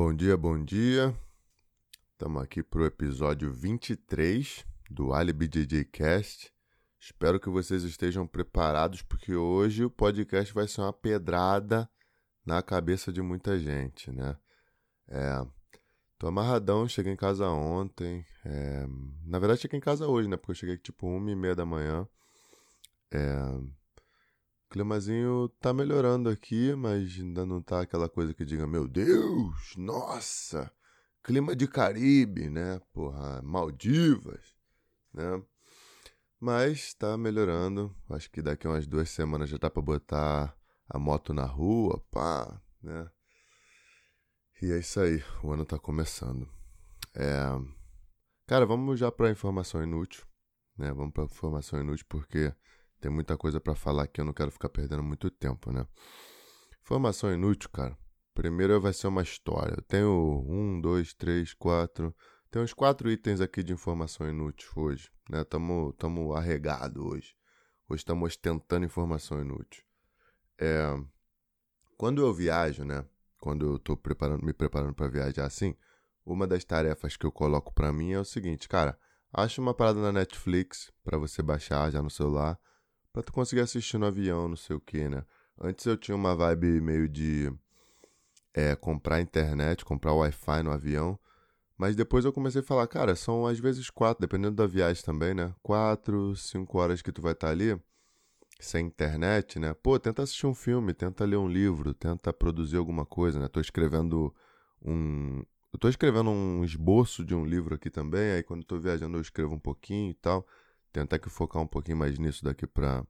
Bom dia, bom dia. Estamos aqui para o episódio 23 do Alibi DJ Cast. Espero que vocês estejam preparados, porque hoje o podcast vai ser uma pedrada na cabeça de muita gente, né? É, tô amarradão, cheguei em casa ontem. É, na verdade, cheguei em casa hoje, né? Porque eu cheguei tipo uma e meia da manhã. É, o climazinho tá melhorando aqui, mas ainda não tá aquela coisa que diga, meu Deus, nossa, clima de Caribe, né? Porra, Maldivas, né? Mas tá melhorando. Acho que daqui a umas duas semanas já dá pra botar a moto na rua, pá, né? E é isso aí, o ano tá começando. É... Cara, vamos já pra informação inútil, né? Vamos pra informação inútil porque tem muita coisa para falar que eu não quero ficar perdendo muito tempo, né? Informação inútil, cara. Primeiro vai ser uma história. Eu tenho um, dois, três, quatro. Tem uns quatro itens aqui de informação inútil hoje, né? Tamo, tamo arregado hoje. Hoje estamos ostentando informação inútil. É, quando eu viajo, né? Quando eu tô preparando, me preparando para viajar assim, uma das tarefas que eu coloco para mim é o seguinte, cara, acha uma parada na Netflix para você baixar já no celular, para tu conseguir assistir no avião, não sei o que, né? Antes eu tinha uma vibe meio de é, comprar internet, comprar Wi-Fi no avião, mas depois eu comecei a falar, cara, são às vezes quatro, dependendo da viagem também, né? Quatro, cinco horas que tu vai estar tá ali sem internet, né? Pô, tenta assistir um filme, tenta ler um livro, tenta produzir alguma coisa, né? Tô escrevendo um. Eu tô escrevendo um esboço de um livro aqui também, aí quando tô viajando eu escrevo um pouquinho e tal. Tentar que focar um pouquinho mais nisso daqui pra,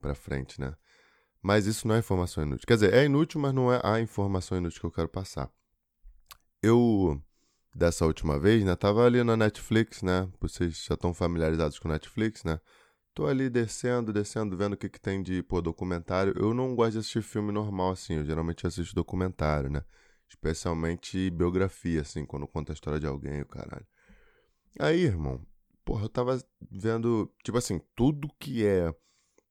pra frente, né? Mas isso não é informação inútil. Quer dizer, é inútil, mas não é a informação inútil que eu quero passar. Eu, dessa última vez, né, tava ali na Netflix, né? Vocês já estão familiarizados com Netflix, né? Tô ali descendo, descendo, vendo o que, que tem de pô, documentário. Eu não gosto de assistir filme normal, assim. Eu geralmente assisto documentário, né? Especialmente biografia, assim, quando conta a história de alguém, o caralho. Aí, irmão, porra, eu tava vendo, tipo assim, tudo que é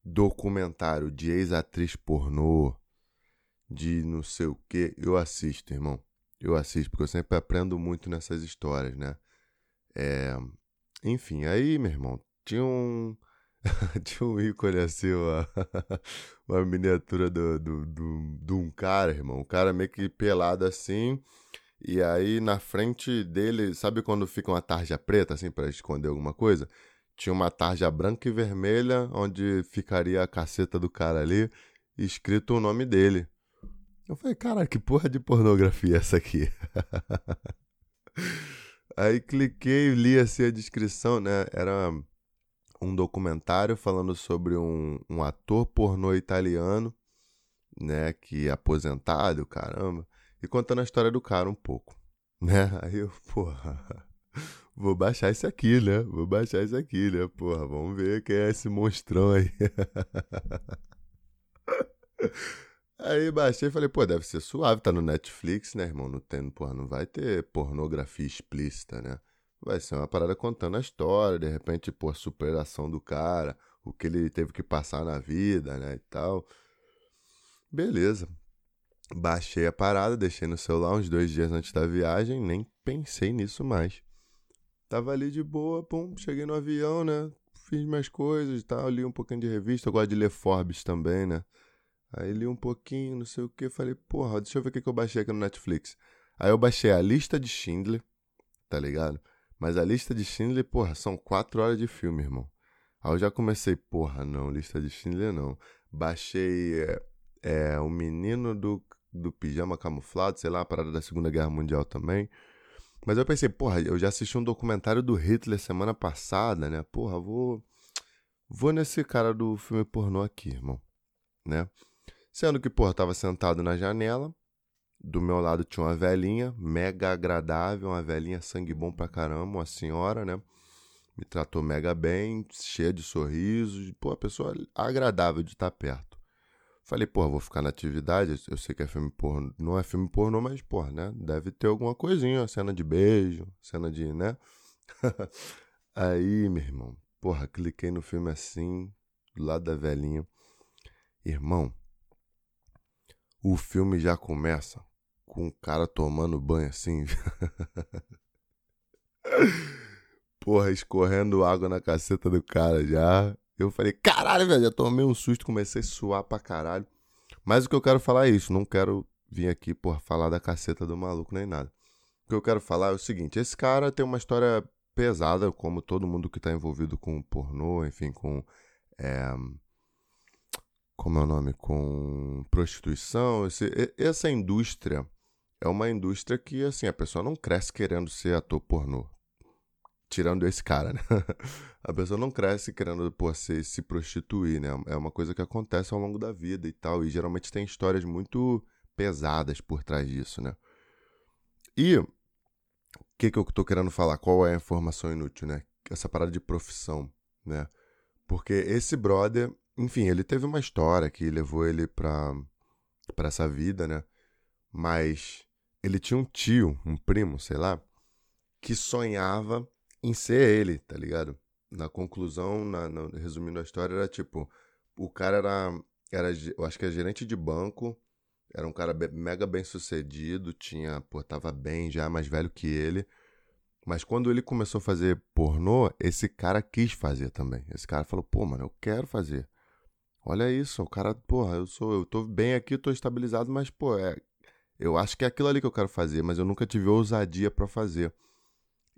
documentário de ex-atriz pornô, de não sei o que, eu assisto, irmão. Eu assisto, porque eu sempre aprendo muito nessas histórias, né? É... Enfim, aí, meu irmão, tinha um Tinha um ícone assim, uma, uma miniatura do, do, do, de um cara, irmão. Um cara meio que pelado assim. E aí na frente dele, sabe quando fica uma tarja preta, assim, para esconder alguma coisa? Tinha uma tarja branca e vermelha, onde ficaria a caceta do cara ali, escrito o nome dele. Eu falei, cara, que porra de pornografia é essa aqui? aí cliquei, li assim a descrição, né? Era um documentário falando sobre um, um ator pornô italiano, né, que é aposentado, caramba, e contando a história do cara um pouco, né? Aí eu, porra, vou baixar isso aqui, né? Vou baixar isso aqui, né? Porra, vamos ver quem é esse monstrão aí. Aí baixei e falei, pô, deve ser suave, tá no Netflix, né, irmão? Não tem, porra, não vai ter pornografia explícita, né? Vai ser uma parada contando a história, de repente, pô, superação do cara, o que ele teve que passar na vida, né, e tal. Beleza. Baixei a parada, deixei no celular uns dois dias antes da viagem, nem pensei nisso mais. Tava ali de boa, pum, cheguei no avião, né? Fiz minhas coisas e tal, li um pouquinho de revista, eu gosto de ler Forbes também, né? Aí li um pouquinho, não sei o que, falei, porra, deixa eu ver o que eu baixei aqui no Netflix. Aí eu baixei a lista de Schindler, tá ligado? Mas a lista de Schindler, porra, são quatro horas de filme, irmão. Aí eu já comecei, porra, não, lista de Schindler não. Baixei é, é, o menino do, do pijama camuflado, sei lá, a parada da Segunda Guerra Mundial também. Mas eu pensei, porra, eu já assisti um documentário do Hitler semana passada, né? Porra, vou. Vou nesse cara do filme pornô aqui, irmão. Né? Sendo que, porra, tava sentado na janela, do meu lado tinha uma velhinha, mega agradável, uma velhinha sangue bom pra caramba, uma senhora, né? Me tratou mega bem, cheia de sorrisos, pô, a pessoa agradável de estar perto. Falei, pô, vou ficar na atividade, eu sei que é filme pornô, não é filme pornô, mas, pô, né? Deve ter alguma coisinha, cena de beijo, cena de, né? Aí, meu irmão, porra, cliquei no filme assim, do lado da velhinha. Irmão, o filme já começa com um cara tomando banho assim. Porra, escorrendo água na caceta do cara já. Eu falei, caralho, velho, já tomei um susto, comecei a suar pra caralho. Mas o que eu quero falar é isso, não quero vir aqui, porra, falar da caceta do maluco nem nada. O que eu quero falar é o seguinte, esse cara tem uma história pesada, como todo mundo que tá envolvido com pornô, enfim, com... É, como é o nome? Com prostituição. Esse, essa indústria é uma indústria que, assim, a pessoa não cresce querendo ser ator pornô tirando esse cara, né? A pessoa não cresce querendo pô, se, se prostituir, né? É uma coisa que acontece ao longo da vida e tal. E geralmente tem histórias muito pesadas por trás disso, né? E o que, que eu tô querendo falar? Qual é a informação inútil, né? Essa parada de profissão, né? Porque esse brother, enfim, ele teve uma história que levou ele pra, pra essa vida, né? Mas ele tinha um tio, um primo, sei lá, que sonhava em ser ele, tá ligado? Na conclusão, na, na, resumindo a história, era tipo, o cara era, era, eu acho que é gerente de banco, era um cara mega bem sucedido, tinha, pô, tava bem já, mais velho que ele. Mas quando ele começou a fazer pornô, esse cara quis fazer também. Esse cara falou, pô, mano, eu quero fazer. Olha isso, o cara, porra, eu sou, eu tô bem aqui, tô estabilizado, mas, pô, é, eu acho que é aquilo ali que eu quero fazer, mas eu nunca tive ousadia para fazer.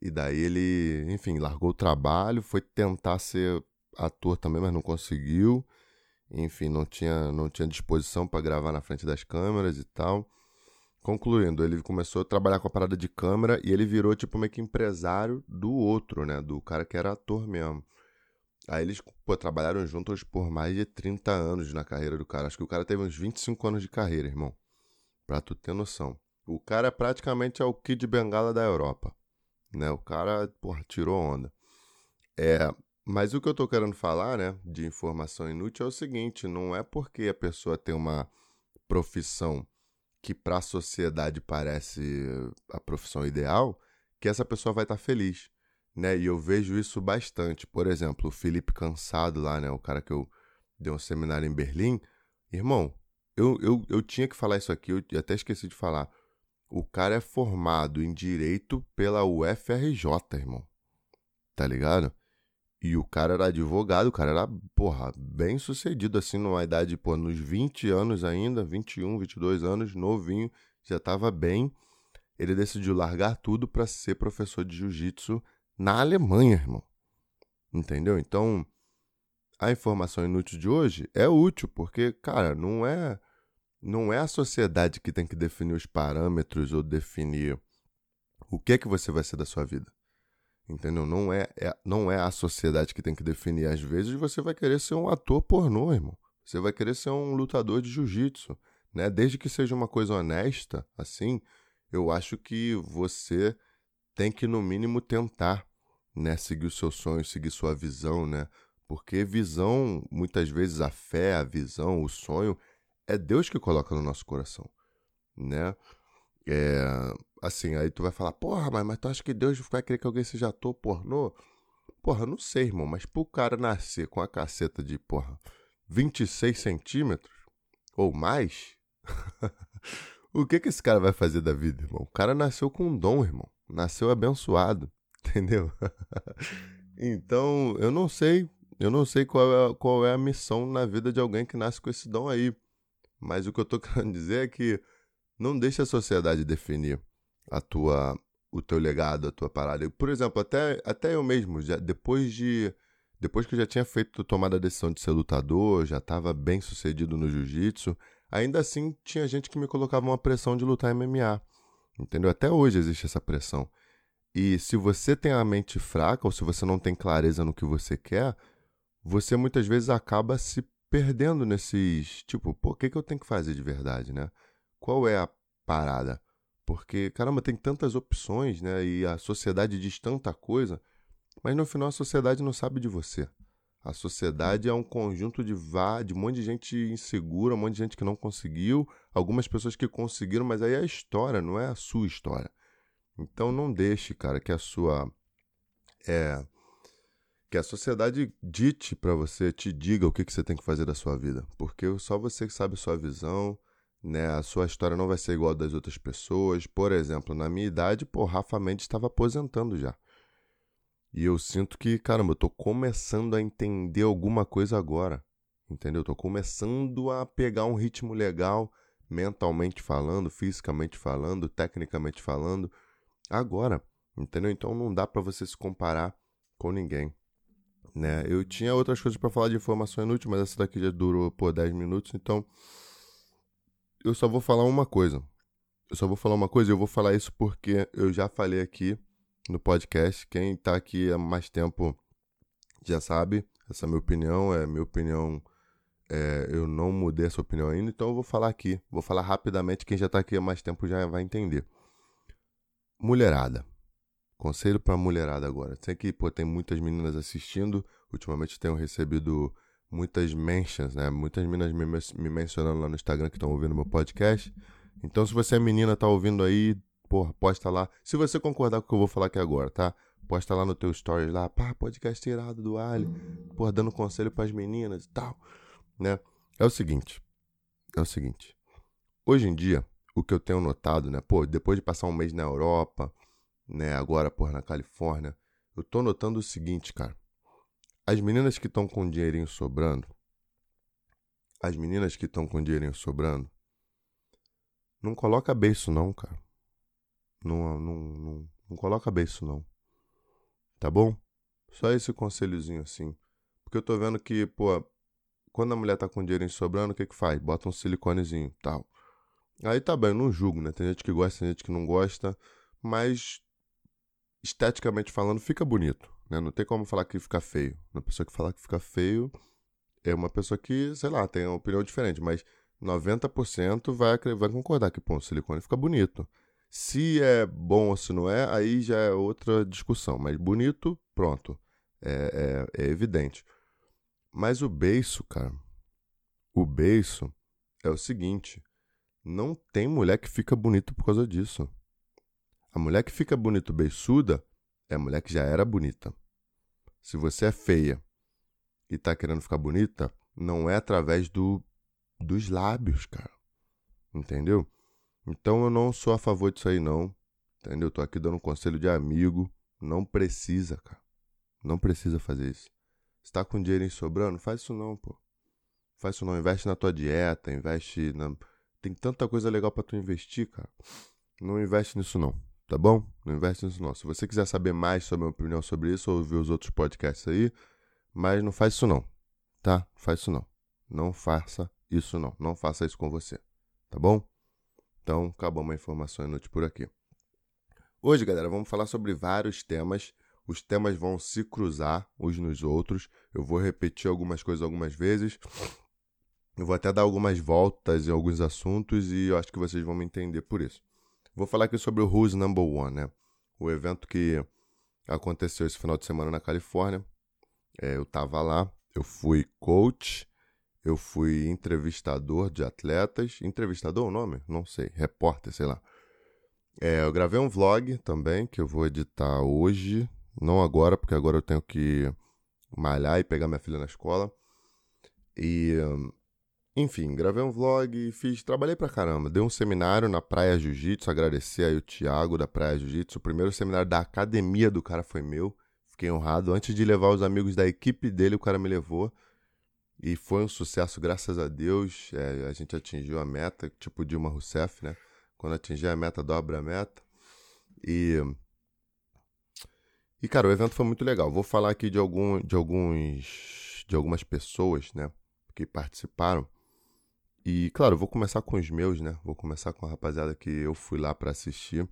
E daí ele, enfim, largou o trabalho, foi tentar ser ator também, mas não conseguiu. Enfim, não tinha, não tinha disposição para gravar na frente das câmeras e tal. Concluindo, ele começou a trabalhar com a parada de câmera e ele virou tipo meio que empresário do outro, né? Do cara que era ator mesmo. Aí eles pô, trabalharam juntos por mais de 30 anos na carreira do cara. Acho que o cara teve uns 25 anos de carreira, irmão. Pra tu ter noção. O cara é praticamente é o Kid Bengala da Europa né? O cara, porra, tirou onda. É, mas o que eu tô querendo falar, né, de informação inútil é o seguinte, não é porque a pessoa tem uma profissão que para a sociedade parece a profissão ideal, que essa pessoa vai estar tá feliz, né? E eu vejo isso bastante. Por exemplo, o Felipe Cansado lá, né, o cara que eu dei um seminário em Berlim, irmão, eu, eu, eu tinha que falar isso aqui, eu até esqueci de falar. O cara é formado em direito pela UFRJ, irmão. Tá ligado? E o cara era advogado, o cara era, porra, bem sucedido, assim, numa idade, pô, nos 20 anos ainda, 21, 22 anos, novinho, já tava bem. Ele decidiu largar tudo para ser professor de jiu-jitsu na Alemanha, irmão. Entendeu? Então, a informação inútil de hoje é útil, porque, cara, não é não é a sociedade que tem que definir os parâmetros ou definir o que é que você vai ser da sua vida. Entendeu? Não é, é, não é a sociedade que tem que definir. Às vezes você vai querer ser um ator pornô, irmão. Você vai querer ser um lutador de jiu-jitsu, né? Desde que seja uma coisa honesta, assim, eu acho que você tem que no mínimo tentar, né, seguir o seu sonho, seguir sua visão, né? Porque visão, muitas vezes a fé, a visão, o sonho é Deus que coloca no nosso coração, né? É, assim, aí tu vai falar, porra, mas, mas tu acha que Deus vai querer que alguém seja ator pornô? Porra, não sei, irmão, mas pro cara nascer com a caceta de, porra, 26 centímetros ou mais, o que que esse cara vai fazer da vida, irmão? O cara nasceu com um dom, irmão. Nasceu abençoado, entendeu? então, eu não sei, eu não sei qual é, qual é a missão na vida de alguém que nasce com esse dom aí. Mas o que eu tô querendo dizer é que não deixe a sociedade definir a tua, o teu legado, a tua parada. Por exemplo, até, até eu mesmo, já, depois de depois que eu já tinha feito tomada a decisão de ser lutador, já estava bem sucedido no jiu-jitsu, ainda assim tinha gente que me colocava uma pressão de lutar MMA. Entendeu? Até hoje existe essa pressão. E se você tem a mente fraca ou se você não tem clareza no que você quer, você muitas vezes acaba se perdendo nesses. Tipo, pô, o que, que eu tenho que fazer de verdade, né? Qual é a parada? Porque, caramba, tem tantas opções, né? E a sociedade diz tanta coisa, mas no final a sociedade não sabe de você. A sociedade é um conjunto de, vá, de um monte de gente insegura, um monte de gente que não conseguiu, algumas pessoas que conseguiram, mas aí é a história, não é a sua história. Então não deixe, cara, que a sua é, que a sociedade dite para você, te diga o que, que você tem que fazer da sua vida. Porque só você que sabe a sua visão, né? A sua história não vai ser igual a das outras pessoas. Por exemplo, na minha idade, pô, Rafa Mendes estava aposentando já. E eu sinto que, caramba, eu tô começando a entender alguma coisa agora. Entendeu? Tô começando a pegar um ritmo legal, mentalmente falando, fisicamente falando, tecnicamente falando, agora. Entendeu? Então não dá para você se comparar com ninguém. Né? Eu tinha outras coisas para falar de informação inútil, mas essa daqui já durou por 10 minutos, então eu só vou falar uma coisa. Eu só vou falar uma coisa, eu vou falar isso porque eu já falei aqui no podcast. Quem está aqui há mais tempo já sabe, essa é a minha opinião, é minha opinião. É, eu não mudei essa opinião ainda, então eu vou falar aqui. Vou falar rapidamente, quem já está aqui há mais tempo já vai entender. Mulherada. Conselho para mulherada agora. Sei que pô, tem muitas meninas assistindo. Ultimamente tenho recebido muitas mentions, né? Muitas meninas me, me mencionando lá no Instagram que estão ouvindo meu podcast. Então, se você é menina, tá ouvindo aí, porra, posta lá. Se você concordar com o que eu vou falar aqui agora, tá? Posta lá no teu stories lá, pá, podcast irado do Ali, porra, dando conselho para as meninas e tal, né? É o seguinte, é o seguinte. Hoje em dia, o que eu tenho notado, né? Pô, depois de passar um mês na Europa, né? Agora, porra, na Califórnia, eu tô notando o seguinte, cara. As meninas que estão com dinheirinho sobrando, as meninas que estão com dinheirinho sobrando, não coloca beijo não, cara. Não, não, não, não coloca beijo, não. Tá bom? Só esse conselhozinho assim. Porque eu tô vendo que, pô, quando a mulher tá com dinheiro sobrando, o que que faz? Bota um siliconezinho tal. Aí tá bem, eu não julgo, né? Tem gente que gosta, tem gente que não gosta. Mas, esteticamente falando, fica bonito. Né? Não tem como falar que fica feio. Uma pessoa que fala que fica feio é uma pessoa que, sei lá, tem uma opinião diferente. Mas 90% vai, vai concordar que, pô, o silicone fica bonito. Se é bom ou se não é, aí já é outra discussão. Mas bonito, pronto. É, é, é evidente. Mas o beiço, cara. O beiço é o seguinte: não tem mulher que fica bonita por causa disso. A mulher que fica bonito beiçuda é a mulher que já era bonita. Se você é feia e tá querendo ficar bonita, não é através do, dos lábios, cara. Entendeu? Então eu não sou a favor disso aí, não. Entendeu? Eu tô aqui dando um conselho de amigo. Não precisa, cara. Não precisa fazer isso. Se tá com dinheiro sobrando, faz isso não, pô. Faz isso não. Investe na tua dieta, investe na. Tem tanta coisa legal para tu investir, cara. Não investe nisso não, tá bom? Não investe nisso não. Se você quiser saber mais sobre a minha opinião sobre isso, ou ouvir os outros podcasts aí, mas não faz isso não, tá? Faz isso não. Não faça isso não. Não faça isso com você, tá bom? Então, acabou uma informação inútil por aqui. Hoje, galera, vamos falar sobre vários temas. Os temas vão se cruzar uns nos outros. Eu vou repetir algumas coisas algumas vezes. Eu vou até dar algumas voltas em alguns assuntos e eu acho que vocês vão me entender por isso. Vou falar aqui sobre o Who's Number One, né? O evento que aconteceu esse final de semana na Califórnia. É, eu tava lá, eu fui coach eu fui entrevistador de atletas. Entrevistador é o nome? Não sei. Repórter, sei lá. É, eu gravei um vlog também que eu vou editar hoje. Não agora, porque agora eu tenho que malhar e pegar minha filha na escola. E. Enfim, gravei um vlog, fiz, trabalhei pra caramba. Dei um seminário na Praia Jiu-Jitsu, agradecer aí o Thiago da Praia Jiu-Jitsu. O primeiro seminário da academia do cara foi meu. Fiquei honrado. Antes de levar os amigos da equipe dele, o cara me levou. E foi um sucesso, graças a Deus. É, a gente atingiu a meta, tipo Dilma Rousseff, né? Quando atingir a meta, dobra a meta. E. E, cara, o evento foi muito legal. Vou falar aqui de, algum, de, alguns, de algumas pessoas, né? Que participaram. E, claro, vou começar com os meus, né? Vou começar com a rapaziada que eu fui lá para assistir.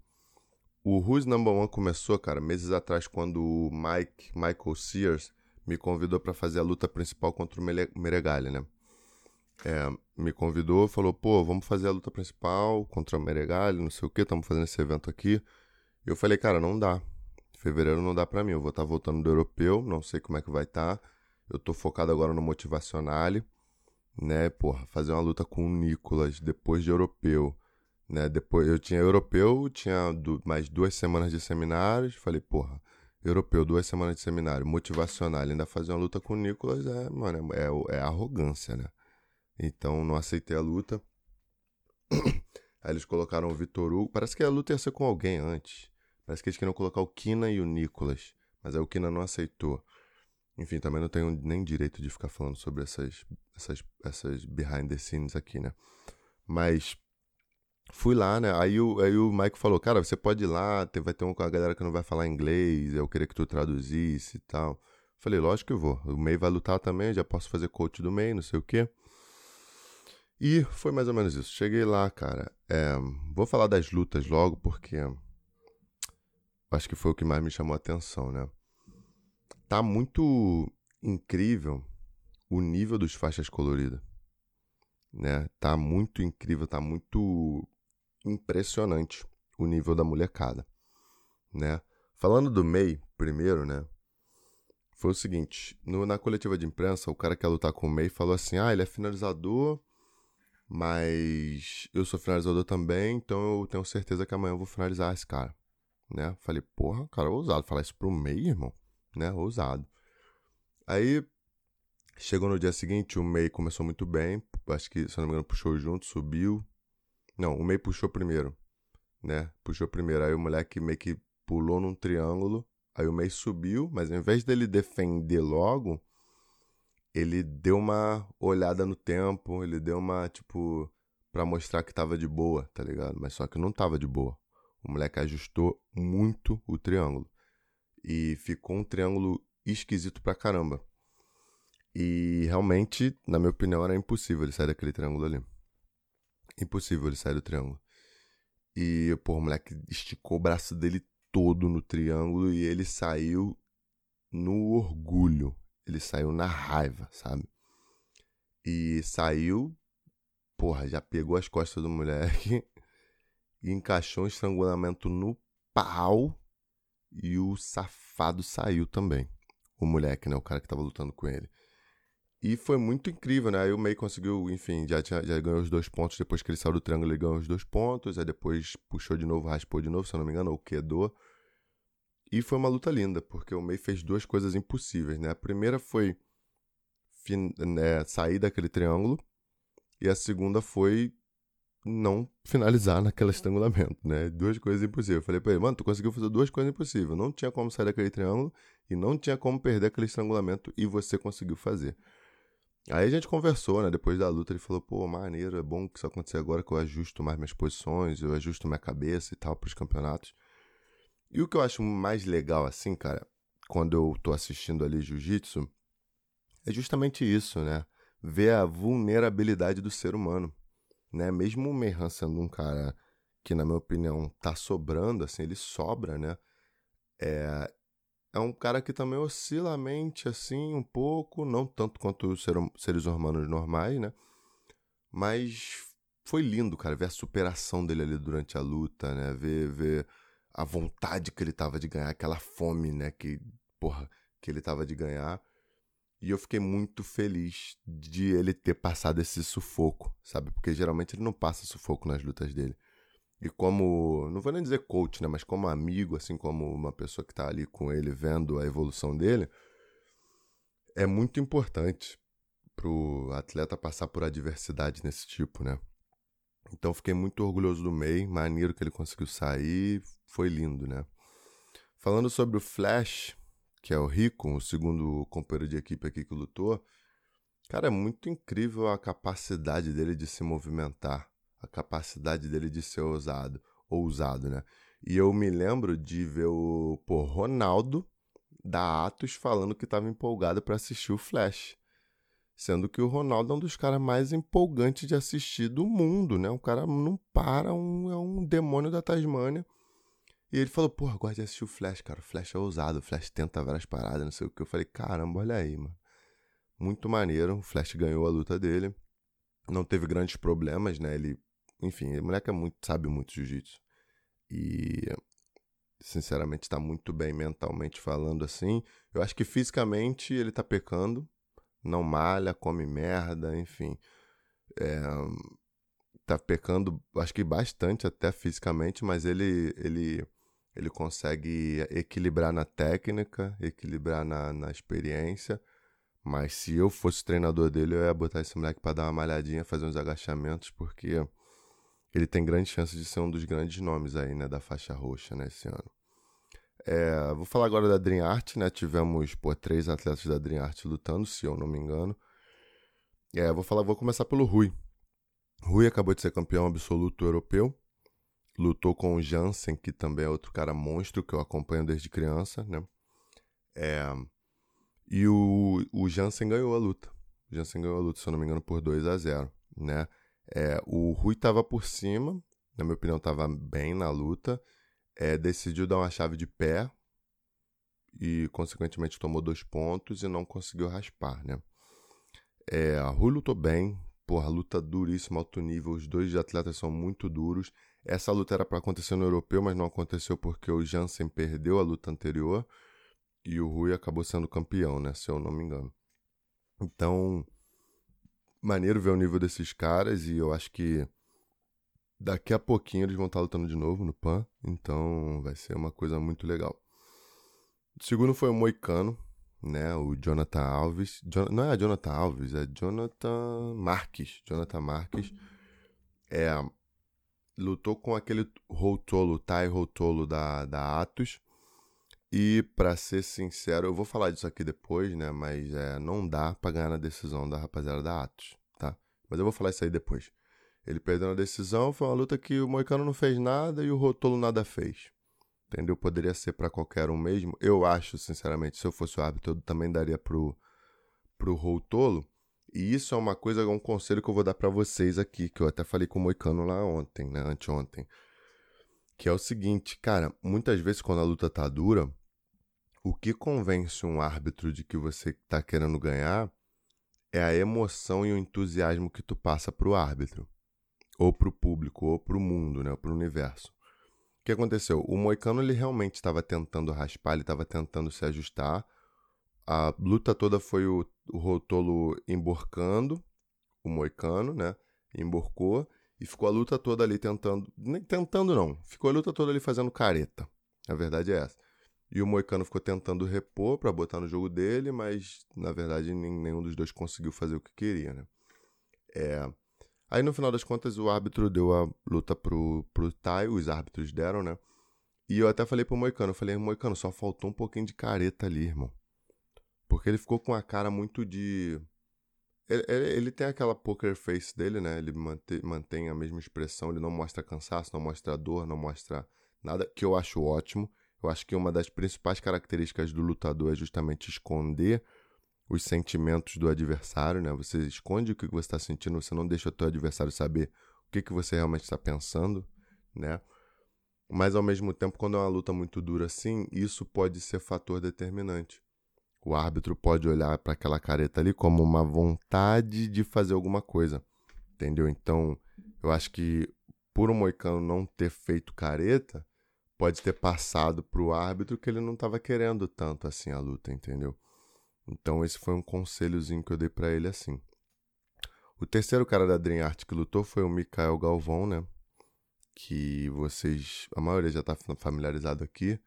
O Who's Number One começou, cara, meses atrás, quando o Mike, Michael Sears me convidou para fazer a luta principal contra o Meregali, né? É, me convidou, falou, pô, vamos fazer a luta principal contra o Meregali, não sei o que, estamos fazendo esse evento aqui. Eu falei, cara, não dá. Fevereiro não dá para mim, eu vou estar tá voltando do europeu, não sei como é que vai estar. Tá. Eu tô focado agora no Motivacionale, né? Porra, fazer uma luta com o Nicolas depois de europeu, né? Depois eu tinha europeu, tinha mais duas semanas de seminários, falei, porra, europeu, duas semanas de seminário, motivacional, ainda fazer uma luta com o Nicolas, é, mano, é, é, é arrogância, né? Então não aceitei a luta. Aí eles colocaram o Vitor Hugo. Parece que a luta ia ser com alguém antes. Parece que eles queriam colocar o Kina e o Nicolas. Mas aí o Kina não aceitou. Enfim, também não tenho nem direito de ficar falando sobre essas, essas, essas behind the scenes aqui, né? Mas fui lá, né? Aí o, aí o Mike falou, cara, você pode ir lá, vai ter uma galera que não vai falar inglês, eu queria que tu traduzisse e tal. Falei, lógico que vou. O May vai lutar também, já posso fazer coach do May, não sei o quê. E foi mais ou menos isso. Cheguei lá, cara. É, vou falar das lutas logo, porque acho que foi o que mais me chamou a atenção, né? Tá muito incrível o nível dos faixas coloridas, né? Tá muito incrível, tá muito impressionante o nível da molecada, né? Falando do May primeiro, né? Foi o seguinte, no, na coletiva de imprensa, o cara que ia lutar com o May falou assim: "Ah, ele é finalizador, mas eu sou finalizador também, então eu tenho certeza que amanhã eu vou finalizar esse cara. Né? Falei, porra, cara, ousado. Falar isso pro meio, irmão. Né? Ousado. Aí, chegou no dia seguinte, o May começou muito bem. Acho que, se não me engano, puxou junto, subiu. Não, o May puxou primeiro. Né? Puxou primeiro. Aí o moleque meio que pulou num triângulo. Aí o May subiu, mas ao invés dele defender logo, ele deu uma olhada no tempo, ele deu uma, tipo, pra mostrar que tava de boa, tá ligado? Mas só que não tava de boa. O moleque ajustou muito o triângulo. E ficou um triângulo esquisito pra caramba. E realmente, na minha opinião, era impossível ele sair daquele triângulo ali. Impossível ele sair do triângulo. E, pô, o moleque esticou o braço dele todo no triângulo e ele saiu no orgulho ele saiu na raiva, sabe? E saiu, porra, já pegou as costas do moleque e encaixou um estrangulamento no pau e o safado saiu também. O moleque, né? O cara que tava lutando com ele. E foi muito incrível, né? Aí o May conseguiu, enfim, já, tinha, já ganhou os dois pontos. Depois que ele saiu do triângulo, ele ganhou os dois pontos. Aí depois puxou de novo, raspou de novo, se eu não me engano, ou quedou. E foi uma luta linda, porque o May fez duas coisas impossíveis, né? A primeira foi né, sair daquele triângulo, e a segunda foi não finalizar naquele estrangulamento, né? Duas coisas impossíveis. Eu falei pra ele, mano, tu conseguiu fazer duas coisas impossíveis. Não tinha como sair daquele triângulo e não tinha como perder aquele estrangulamento e você conseguiu fazer. Aí a gente conversou, né? Depois da luta, ele falou, pô, maneiro, é bom que isso aconteça agora que eu ajusto mais minhas posições, eu ajusto minha cabeça e tal pros campeonatos. E o que eu acho mais legal, assim, cara, quando eu tô assistindo ali jiu-jitsu, é justamente isso, né? Ver a vulnerabilidade do ser humano, né? Mesmo o Mehan sendo um cara que, na minha opinião, tá sobrando, assim, ele sobra, né? É, é um cara que também oscila a mente, assim, um pouco, não tanto quanto os seres humanos normais, né? Mas foi lindo, cara, ver a superação dele ali durante a luta, né? Ver, ver a vontade que ele tava de ganhar, aquela fome, né, que, porra, que ele tava de ganhar. E eu fiquei muito feliz de ele ter passado esse sufoco, sabe? Porque geralmente ele não passa sufoco nas lutas dele. E como, não vou nem dizer coach, né, mas como amigo, assim como uma pessoa que tá ali com ele vendo a evolução dele, é muito importante pro atleta passar por adversidade nesse tipo, né? Então fiquei muito orgulhoso do May, maneiro que ele conseguiu sair, foi lindo, né? Falando sobre o Flash, que é o Rico, o segundo companheiro de equipe aqui que lutou, cara, é muito incrível a capacidade dele de se movimentar, a capacidade dele de ser ousado, ousado, né? E eu me lembro de ver o pô, Ronaldo da Atos falando que estava empolgado para assistir o Flash. Sendo que o Ronaldo é um dos caras mais empolgantes de assistir do mundo, né? O cara não para, um, é um demônio da Tasmânia. E ele falou, porra, gosto de assistir o Flash, cara. O Flash é ousado, o Flash tenta várias paradas, não sei o que. Eu falei, caramba, olha aí, mano. Muito maneiro. O Flash ganhou a luta dele. Não teve grandes problemas, né? Ele, enfim, o moleque é muito, sabe muito jiu-jitsu. E, sinceramente, tá muito bem mentalmente falando assim. Eu acho que fisicamente ele tá pecando. Não malha, come merda, enfim. É, tá pecando, acho que bastante até fisicamente, mas ele, ele ele consegue equilibrar na técnica, equilibrar na, na experiência. Mas se eu fosse treinador dele, eu ia botar esse moleque para dar uma malhadinha, fazer uns agachamentos, porque ele tem grande chance de ser um dos grandes nomes aí, né, da faixa roxa, né, esse ano. É, vou falar agora da Dream Art, né? Tivemos, pô, três atletas da Dream Art lutando, se eu não me engano. É, vou falar, vou começar pelo Rui. Rui acabou de ser campeão absoluto europeu. Lutou com o Jansen, que também é outro cara monstro que eu acompanho desde criança, né? É, e o, o Jansen ganhou a luta. O Jansen ganhou a luta, se eu não me engano, por 2 a 0 né? É, o Rui estava por cima, na minha opinião, estava bem na luta. É, decidiu dar uma chave de pé e, consequentemente, tomou dois pontos e não conseguiu raspar, né? É, a Rui lutou bem, porra, luta duríssima, alto nível. Os dois atletas são muito duros. Essa luta era para acontecer no europeu, mas não aconteceu porque o Jansen perdeu a luta anterior e o Rui acabou sendo campeão, né? Se eu não me engano. Então, maneiro ver o nível desses caras e eu acho que daqui a pouquinho eles vão estar lutando de novo no PAN, então vai ser uma coisa muito legal. O segundo foi o Moicano, né? O Jonathan Alves. não é Jonathan Alves, é Jonathan Marques. Jonathan Marques é, lutou com aquele Routolo, Tai Routolo da, da Atos. E para ser sincero, eu vou falar disso aqui depois, né? Mas é, não dá para ganhar na decisão da rapaziada da Atos, tá? Mas eu vou falar isso aí depois. Ele perdeu na decisão, foi uma luta que o Moicano não fez nada e o Rotolo nada fez. Entendeu? Poderia ser para qualquer um mesmo. Eu acho, sinceramente, se eu fosse o árbitro, eu também daria pro, pro Rotolo. E isso é uma coisa, um conselho que eu vou dar para vocês aqui, que eu até falei com o Moicano lá ontem, né? Anteontem. Que é o seguinte, cara, muitas vezes quando a luta tá dura, o que convence um árbitro de que você está querendo ganhar é a emoção e o entusiasmo que tu passa para o árbitro, ou para o público, ou para o mundo, né, para o universo. O que aconteceu? O Moicano ele realmente estava tentando raspar, ele estava tentando se ajustar. A luta toda foi o, o Rotolo emborcando o Moicano, né? Emborcou e ficou a luta toda ali tentando, nem tentando não, ficou a luta toda ali fazendo careta. A verdade é essa. E o Moicano ficou tentando repor para botar no jogo dele, mas na verdade nenhum dos dois conseguiu fazer o que queria, né? É... Aí no final das contas o árbitro deu a luta pro, pro Tai, os árbitros deram, né? E eu até falei pro Moicano, eu falei, Moicano, só faltou um pouquinho de careta ali, irmão. Porque ele ficou com a cara muito de. Ele, ele, tem aquela poker face dele, né? Ele mantém, mantém a mesma expressão, ele não mostra cansaço, não mostra dor, não mostra nada, que eu acho ótimo. Eu acho que uma das principais características do lutador é justamente esconder os sentimentos do adversário, né? Você esconde o que você está sentindo, você não deixa o teu adversário saber o que, que você realmente está pensando, né? Mas ao mesmo tempo, quando é uma luta muito dura assim, isso pode ser fator determinante. O árbitro pode olhar para aquela careta ali como uma vontade de fazer alguma coisa, entendeu? Então, eu acho que por o Moicano não ter feito careta, pode ter passado para o árbitro que ele não estava querendo tanto assim a luta, entendeu? Então esse foi um conselhozinho que eu dei para ele assim. O terceiro cara da Dream Art que lutou foi o Mikael Galvão, né? Que vocês, a maioria já tá familiarizado aqui.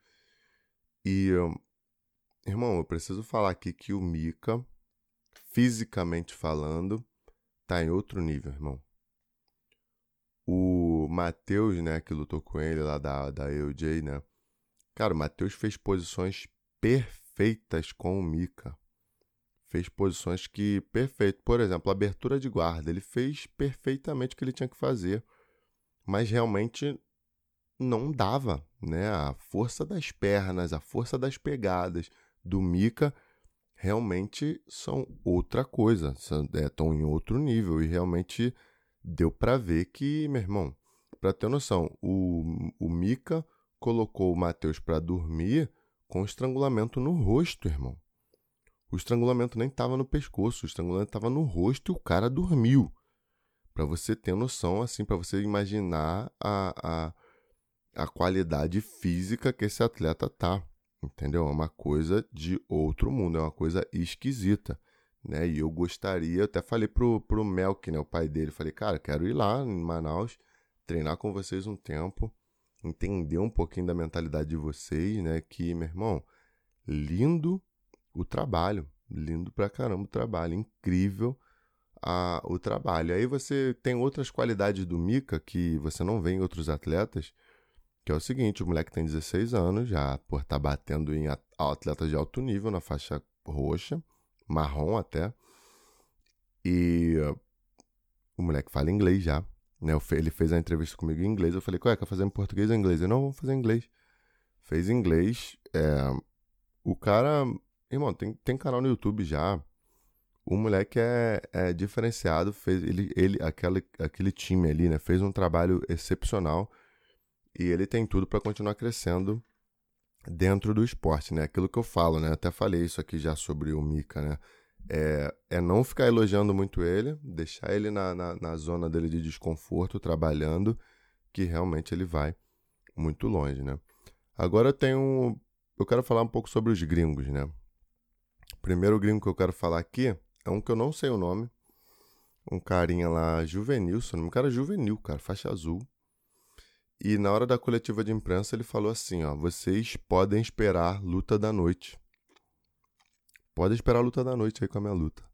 E, irmão, eu preciso falar aqui que o Mika, fisicamente falando, tá em outro nível, irmão. O Matheus, né, que lutou com ele lá da, da EOJ, né? Cara, o Matheus fez posições perfeitas com o Mika. Fez posições que. Perfeito. Por exemplo, abertura de guarda. Ele fez perfeitamente o que ele tinha que fazer. Mas realmente não dava, né? A força das pernas, a força das pegadas do Mika realmente são outra coisa. Estão é, em outro nível. E realmente deu para ver que, meu irmão, para ter noção, o, o Mika colocou o Matheus para dormir com estrangulamento no rosto, irmão. O estrangulamento nem tava no pescoço, o estrangulamento tava no rosto e o cara dormiu. Para você ter noção, assim, para você imaginar a, a, a qualidade física que esse atleta tá. Entendeu? É uma coisa de outro mundo, é uma coisa esquisita né? E eu gostaria, eu até falei pro, pro Melk, né, o pai dele, falei, cara, quero ir lá em Manaus, treinar com vocês um tempo, entender um pouquinho da mentalidade de vocês, né? Que, meu irmão, lindo o trabalho, lindo pra caramba o trabalho, incrível a, o trabalho. Aí você tem outras qualidades do Mika que você não vê em outros atletas, que é o seguinte, o moleque tem 16 anos, já por tá batendo em atletas de alto nível na faixa roxa, marrom até. E o moleque fala inglês já. Né? Ele fez a entrevista comigo em inglês. Eu falei, qual é? Quer fazer em português ou em inglês? Ele, não, vamos fazer em inglês. Fez em inglês. É... O cara. Irmão, tem, tem canal no YouTube já. O moleque é, é diferenciado. Fez, ele, ele aquele, aquele time ali, né? Fez um trabalho excepcional. E ele tem tudo para continuar crescendo dentro do esporte, né? Aquilo que eu falo, né? Até falei isso aqui já sobre o Mika, né? é, é não ficar elogiando muito ele, deixar ele na, na, na zona dele de desconforto, trabalhando, que realmente ele vai muito longe, né? Agora eu tenho. Eu quero falar um pouco sobre os gringos, né? Primeiro gringo que eu quero falar aqui é um que eu não sei o nome. Um carinha lá, juvenil, se cara juvenil, cara, faixa azul. E na hora da coletiva de imprensa ele falou assim, ó, vocês podem esperar luta da noite. Pode esperar a luta da noite aí com a minha luta.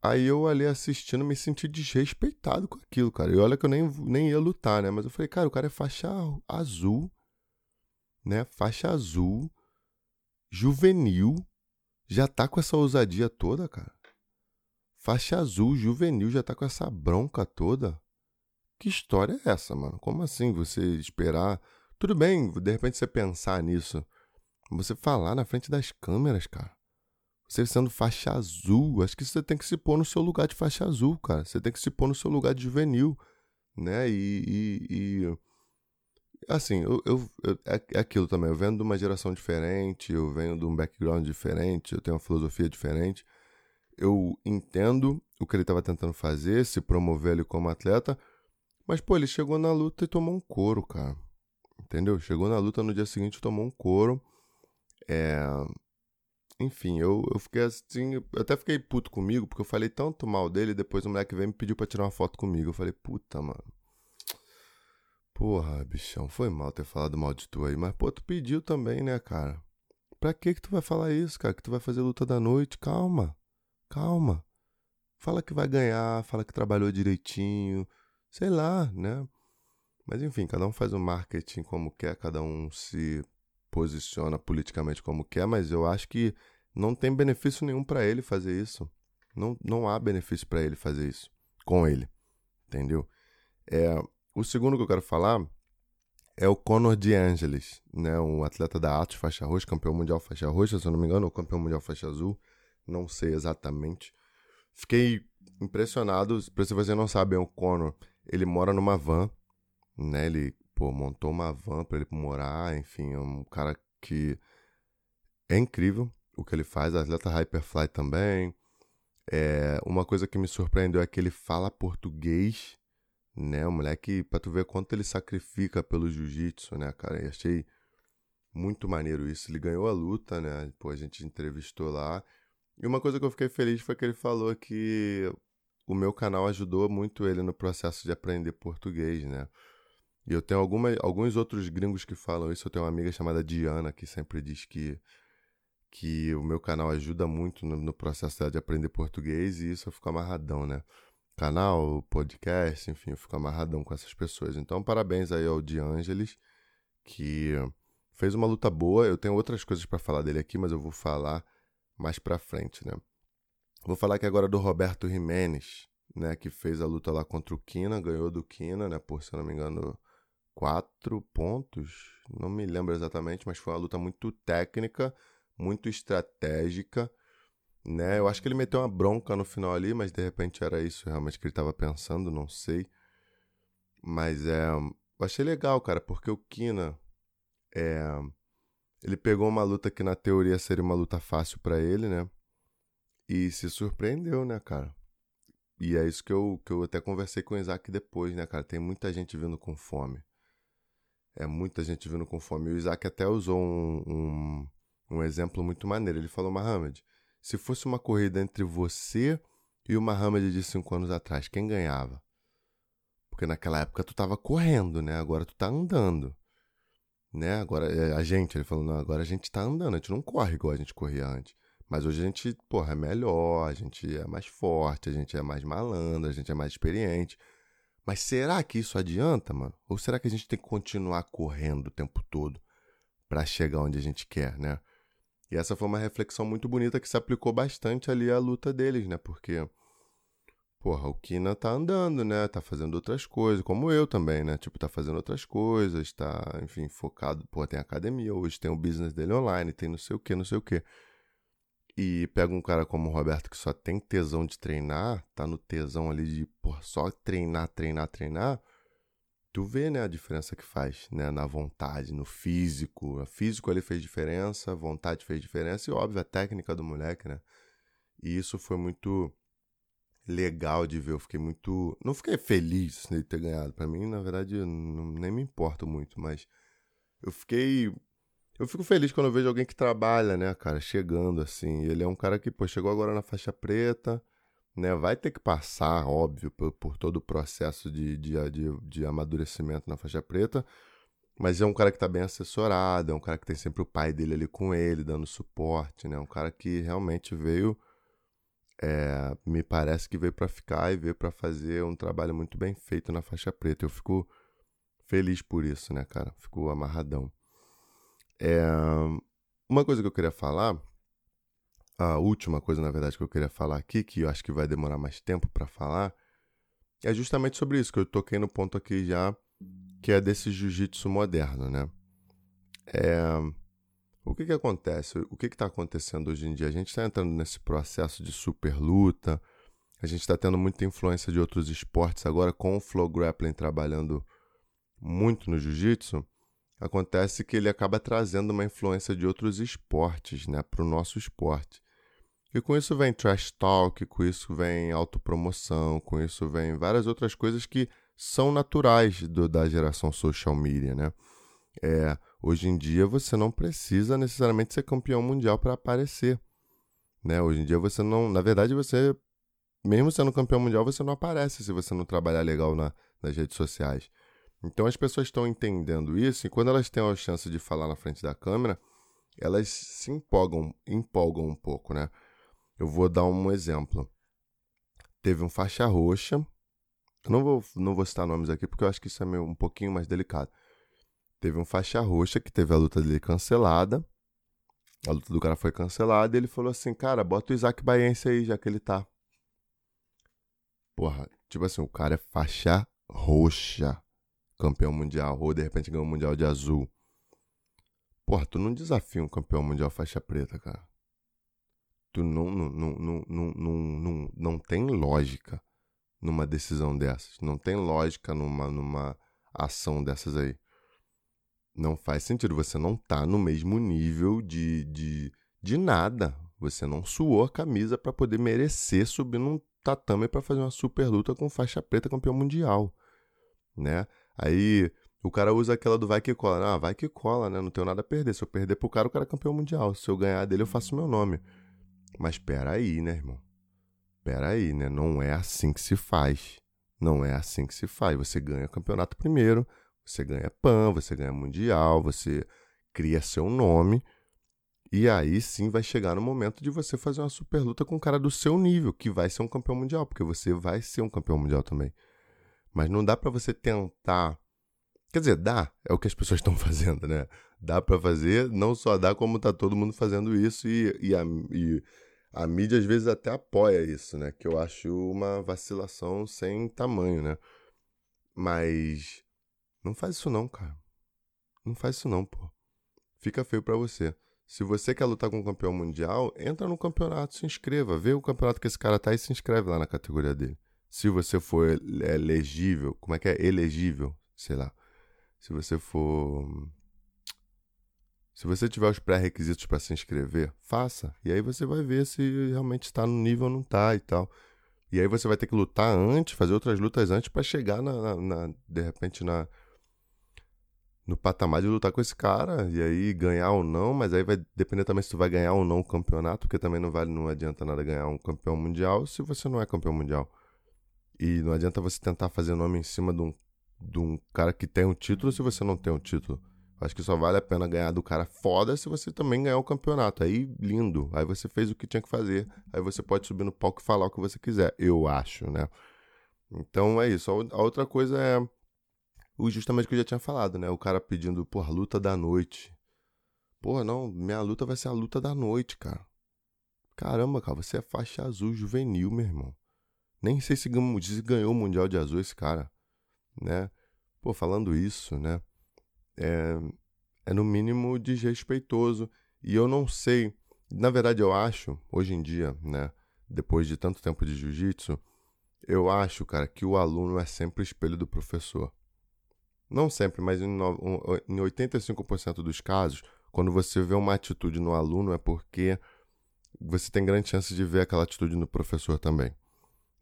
Aí eu ali assistindo me senti desrespeitado com aquilo, cara. E olha que eu nem, nem ia lutar, né? Mas eu falei, cara, o cara é faixa azul, né? Faixa azul, juvenil, já tá com essa ousadia toda, cara. Faixa azul, juvenil, já tá com essa bronca toda. Que história é essa, mano? Como assim você esperar? Tudo bem, de repente você pensar nisso. Você falar na frente das câmeras, cara. Você sendo faixa azul, acho que você tem que se pôr no seu lugar de faixa azul, cara. Você tem que se pôr no seu lugar de juvenil, né? E. e, e assim, eu, eu, eu, é, é aquilo também. Eu venho de uma geração diferente, eu venho de um background diferente, eu tenho uma filosofia diferente. Eu entendo o que ele estava tentando fazer, se promover ali como atleta, mas, pô, ele chegou na luta e tomou um couro, cara. Entendeu? Chegou na luta no dia seguinte e tomou um couro. É... Enfim, eu, eu fiquei assim. Eu até fiquei puto comigo, porque eu falei tanto mal dele. Depois o moleque veio e me pediu pra tirar uma foto comigo. Eu falei, puta, mano. Porra, bichão, foi mal ter falado mal de tu aí. Mas, pô, tu pediu também, né, cara? Pra que que tu vai falar isso, cara? Que tu vai fazer luta da noite? Calma, calma. Fala que vai ganhar, fala que trabalhou direitinho. Sei lá, né? Mas enfim, cada um faz o marketing como quer, cada um se posiciona politicamente como quer, mas eu acho que não tem benefício nenhum para ele fazer isso. Não, não há benefício para ele fazer isso com ele, entendeu? É, o segundo que eu quero falar é o Conor de Angelis, né, um atleta da Atos faixa roxa, campeão mundial faixa roxa, se eu não me engano, ou campeão mundial faixa azul, não sei exatamente. Fiquei impressionado, se você não sabe, é o Conor, ele mora numa van, né, ele pô, montou uma van para ele morar, enfim, é um cara que é incrível o que ele faz, atleta Hyperfly também. É, uma coisa que me surpreendeu é que ele fala português, né? O moleque, pra tu ver quanto ele sacrifica pelo jiu-jitsu, né, cara? E achei muito maneiro isso. Ele ganhou a luta, né? Pô, a gente entrevistou lá. E uma coisa que eu fiquei feliz foi que ele falou que o meu canal ajudou muito ele no processo de aprender português, né? E eu tenho alguma, alguns outros gringos que falam isso. Eu tenho uma amiga chamada Diana que sempre diz que, que o meu canal ajuda muito no, no processo de aprender português e isso eu fico amarradão, né? Canal, podcast, enfim, eu fico amarradão com essas pessoas. Então, parabéns aí ao Diangelis, que fez uma luta boa. Eu tenho outras coisas para falar dele aqui, mas eu vou falar mais pra frente, né? Vou falar aqui agora do Roberto Jimenez, né? Que fez a luta lá contra o Kina, ganhou do Kina, né? Por, se eu não me engano, quatro pontos, não me lembro exatamente, mas foi uma luta muito técnica, muito estratégica, né? Eu acho que ele meteu uma bronca no final ali, mas de repente era isso realmente que ele estava pensando, não sei. Mas é, eu achei legal, cara, porque o Kina é, ele pegou uma luta que na teoria seria uma luta fácil para ele, né? E se surpreendeu, né, cara? E é isso que eu, que eu até conversei com o Isaac depois, né, cara? Tem muita gente vindo com fome. É muita gente vindo com fome. O Isaac até usou um, um, um exemplo muito maneiro. Ele falou, Mohamed, se fosse uma corrida entre você e o Mohamed de cinco anos atrás, quem ganhava? Porque naquela época tu tava correndo, né? Agora tu tá andando. Né? Agora, é, a gente, ele falou, não, agora a gente tá andando, a gente não corre igual a gente corria antes. Mas hoje a gente, porra, é melhor, a gente é mais forte, a gente é mais malandro, a gente é mais experiente. Mas será que isso adianta, mano? Ou será que a gente tem que continuar correndo o tempo todo para chegar onde a gente quer, né? E essa foi uma reflexão muito bonita que se aplicou bastante ali à luta deles, né? Porque, porra, o Kina tá andando, né? Tá fazendo outras coisas, como eu também, né? Tipo, tá fazendo outras coisas, tá, enfim, focado. Pô, tem academia hoje, tem o business dele online, tem não sei o que, não sei o que. E pega um cara como o Roberto que só tem tesão de treinar, tá no tesão ali de, só treinar, treinar, treinar tu vê, né, a diferença que faz, né, na vontade, no físico. O físico ali fez diferença, a vontade fez diferença e, óbvio, a técnica do moleque, né? E isso foi muito legal de ver. Eu fiquei muito. Não fiquei feliz de ter ganhado. Para mim, na verdade, não, nem me importo muito, mas eu fiquei. Eu fico feliz quando eu vejo alguém que trabalha, né, cara, chegando assim. Ele é um cara que, pô, chegou agora na faixa preta né, vai ter que passar, óbvio, por, por todo o processo de, de, de, de, amadurecimento na faixa preta, mas é um cara que está bem assessorado, é um cara que tem sempre o pai dele ali com ele, dando suporte, né, um cara que realmente veio, é, me parece que veio para ficar e veio para fazer um trabalho muito bem feito na faixa preta. Eu fico feliz por isso, né, cara? Fico amarradão. É, uma coisa que eu queria falar a última coisa, na verdade, que eu queria falar aqui, que eu acho que vai demorar mais tempo para falar, é justamente sobre isso, que eu toquei no ponto aqui já, que é desse jiu-jitsu moderno, né? É... O que que acontece? O que que tá acontecendo hoje em dia? A gente está entrando nesse processo de super luta, a gente está tendo muita influência de outros esportes agora, com o Flow Grappling trabalhando muito no jiu-jitsu, acontece que ele acaba trazendo uma influência de outros esportes né, para o nosso esporte. E com isso vem trash talk, com isso vem autopromoção, com isso vem várias outras coisas que são naturais do, da geração social media, né? É, hoje em dia você não precisa necessariamente ser campeão mundial para aparecer, né? Hoje em dia você não, na verdade você, mesmo sendo campeão mundial, você não aparece se você não trabalhar legal na, nas redes sociais. Então as pessoas estão entendendo isso e quando elas têm a chance de falar na frente da câmera, elas se empolgam, empolgam um pouco, né? Eu vou dar um exemplo. Teve um faixa roxa. Eu não vou, não vou citar nomes aqui porque eu acho que isso é meio, um pouquinho mais delicado. Teve um faixa roxa que teve a luta dele cancelada. A luta do cara foi cancelada e ele falou assim: Cara, bota o Isaac Baiense aí, já que ele tá. Porra, tipo assim, o cara é faixa roxa, campeão mundial, ou de repente ganhou o mundial de azul. Porra, tu não desafia um campeão mundial faixa preta, cara tu não, não, não, não, não, não, não tem lógica numa decisão dessas. Não tem lógica numa, numa ação dessas aí. Não faz sentido. Você não tá no mesmo nível de, de, de nada. Você não suou a camisa para poder merecer subir num tatame para fazer uma super luta com faixa preta campeão mundial, né? Aí o cara usa aquela do vai que cola. Ah, vai que cola, né? Não tenho nada a perder. Se eu perder pro cara, o cara é campeão mundial. Se eu ganhar dele, eu faço meu nome. Mas peraí, né, irmão? Peraí, né? Não é assim que se faz. Não é assim que se faz. Você ganha campeonato primeiro, você ganha PAN, você ganha Mundial, você cria seu nome. E aí sim vai chegar no momento de você fazer uma super luta com um cara do seu nível, que vai ser um campeão mundial, porque você vai ser um campeão mundial também. Mas não dá para você tentar. Quer dizer, dá, é o que as pessoas estão fazendo, né? Dá para fazer, não só dá, como tá todo mundo fazendo isso e, e, a, e a mídia às vezes até apoia isso, né? Que eu acho uma vacilação sem tamanho, né? Mas não faz isso não, cara. Não faz isso não, pô. Fica feio para você. Se você quer lutar com um campeão mundial, entra no campeonato, se inscreva, vê o campeonato que esse cara tá e se inscreve lá na categoria dele. Se você for elegível, como é que é? Elegível, sei lá. Se você for se você tiver os pré-requisitos para se inscrever, faça. E aí você vai ver se realmente está no nível ou não está e tal. E aí você vai ter que lutar antes, fazer outras lutas antes para chegar na, na, na, de repente na no patamar de lutar com esse cara e aí ganhar ou não, mas aí vai depender também se tu vai ganhar ou não o campeonato, porque também não vale, não adianta nada ganhar um campeão mundial se você não é campeão mundial. E não adianta você tentar fazer nome em cima de um, de um cara que tem um título se você não tem um título. Acho que só vale a pena ganhar do cara foda se você também ganhar o campeonato. Aí, lindo. Aí você fez o que tinha que fazer. Aí você pode subir no palco e falar o que você quiser. Eu acho, né? Então é isso. A outra coisa é justamente o que eu já tinha falado, né? O cara pedindo, porra, luta da noite. Porra, não, minha luta vai ser a luta da noite, cara. Caramba, cara, você é faixa azul juvenil, meu irmão. Nem sei se ganhou o Mundial de Azul esse cara, né? Pô, falando isso, né? É, é no mínimo desrespeitoso. E eu não sei, na verdade eu acho, hoje em dia, né? Depois de tanto tempo de jiu-jitsu, eu acho, cara, que o aluno é sempre o espelho do professor. Não sempre, mas em 85% dos casos, quando você vê uma atitude no aluno é porque você tem grande chance de ver aquela atitude no professor também,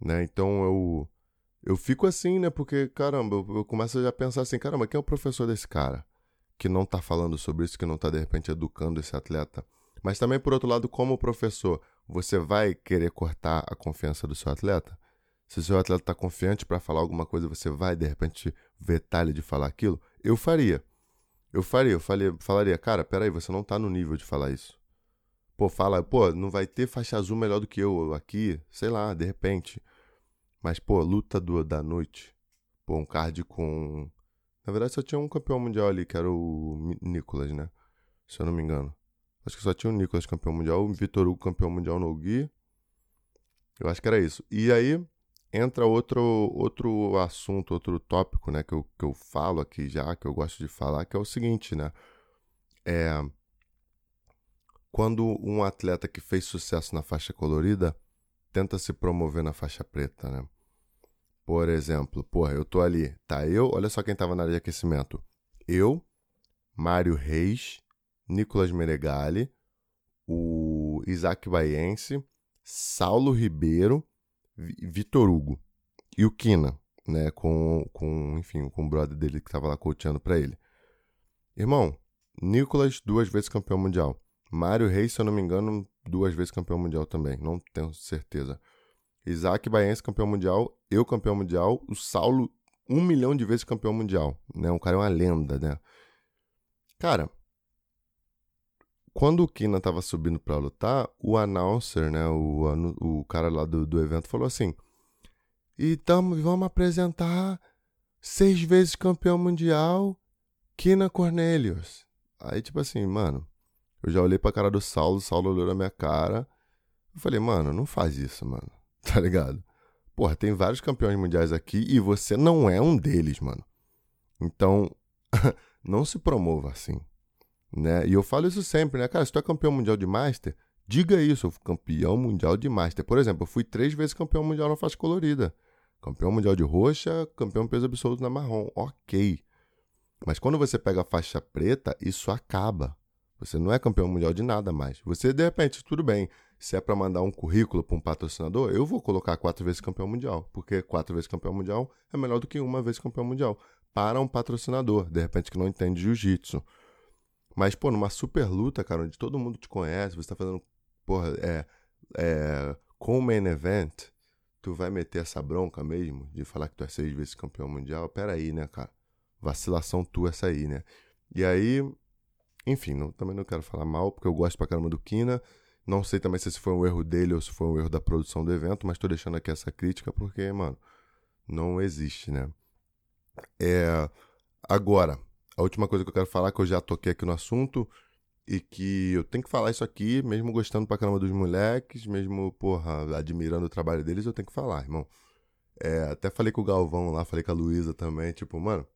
né? Então eu eu fico assim, né? Porque caramba, eu, eu começo a pensar assim, caramba, quem é o professor desse cara que não tá falando sobre isso, que não tá de repente educando esse atleta? Mas também por outro lado, como professor, você vai querer cortar a confiança do seu atleta? Se o seu atleta está confiante para falar alguma coisa, você vai de repente vetar ele de falar aquilo? Eu faria. Eu faria, eu faria, falaria, cara, peraí, você não tá no nível de falar isso. Pô, fala, pô, não vai ter faixa azul melhor do que eu aqui, sei lá, de repente. Mas, pô, luta do, da noite. Pô, um card com. Na verdade, só tinha um campeão mundial ali, que era o Nicolas, né? Se eu não me engano. Acho que só tinha o Nicolas campeão mundial, o Vitor Hugo campeão mundial no Gui. Eu acho que era isso. E aí, entra outro, outro assunto, outro tópico, né, que eu, que eu falo aqui já, que eu gosto de falar, que é o seguinte, né? É, quando um atleta que fez sucesso na faixa colorida tenta se promover na faixa preta, né? Por exemplo, porra, eu tô ali, tá eu, olha só quem tava na área de aquecimento. Eu, Mário Reis, Nicolas Meregali, o Isaac Baiense, Saulo Ribeiro Vitor Hugo e o Kina, né, com, com, enfim, com o brother dele que tava lá coachando para ele. Irmão, Nicolas, duas vezes campeão mundial. Mário Reis, se eu não me engano, duas vezes campeão mundial também, não tenho certeza. Isaac Baense, campeão mundial, eu campeão mundial, o Saulo, um milhão de vezes campeão mundial, né? Um cara é uma lenda, né? Cara, quando o Kina tava subindo para lutar, o announcer, né, o, o cara lá do, do evento falou assim: "E tamo, vamos apresentar seis vezes campeão mundial, Kina Cornelius". Aí tipo assim, mano, eu já olhei pra cara do Saulo, o Saulo olhou na minha cara. Eu falei, mano, não faz isso, mano. Tá ligado? Porra, tem vários campeões mundiais aqui e você não é um deles, mano. Então, não se promova assim. Né? E eu falo isso sempre, né? Cara, se tu é campeão mundial de Master, diga isso, eu fui campeão mundial de Master. Por exemplo, eu fui três vezes campeão mundial na faixa colorida. Campeão mundial de roxa, campeão peso absoluto na marrom. Ok. Mas quando você pega a faixa preta, isso acaba. Você não é campeão mundial de nada mais. Você, de repente, tudo bem. Se é para mandar um currículo para um patrocinador, eu vou colocar quatro vezes campeão mundial. Porque quatro vezes campeão mundial é melhor do que uma vez campeão mundial. Para um patrocinador, de repente, que não entende jiu-jitsu. Mas, pô, numa super luta, cara, onde todo mundo te conhece, você tá fazendo, porra, é, é, com o main event, tu vai meter essa bronca mesmo de falar que tu é seis vezes campeão mundial? Pera aí, né, cara? Vacilação tua essa aí, né? E aí, enfim, não, também não quero falar mal, porque eu gosto pra caramba do Kina. Não sei também se esse foi um erro dele ou se foi um erro da produção do evento, mas tô deixando aqui essa crítica porque, mano, não existe, né? É, agora, a última coisa que eu quero falar, que eu já toquei aqui no assunto, e que eu tenho que falar isso aqui, mesmo gostando pra caramba dos moleques, mesmo, porra, admirando o trabalho deles, eu tenho que falar, irmão. É, até falei com o Galvão lá, falei com a Luísa também, tipo, mano,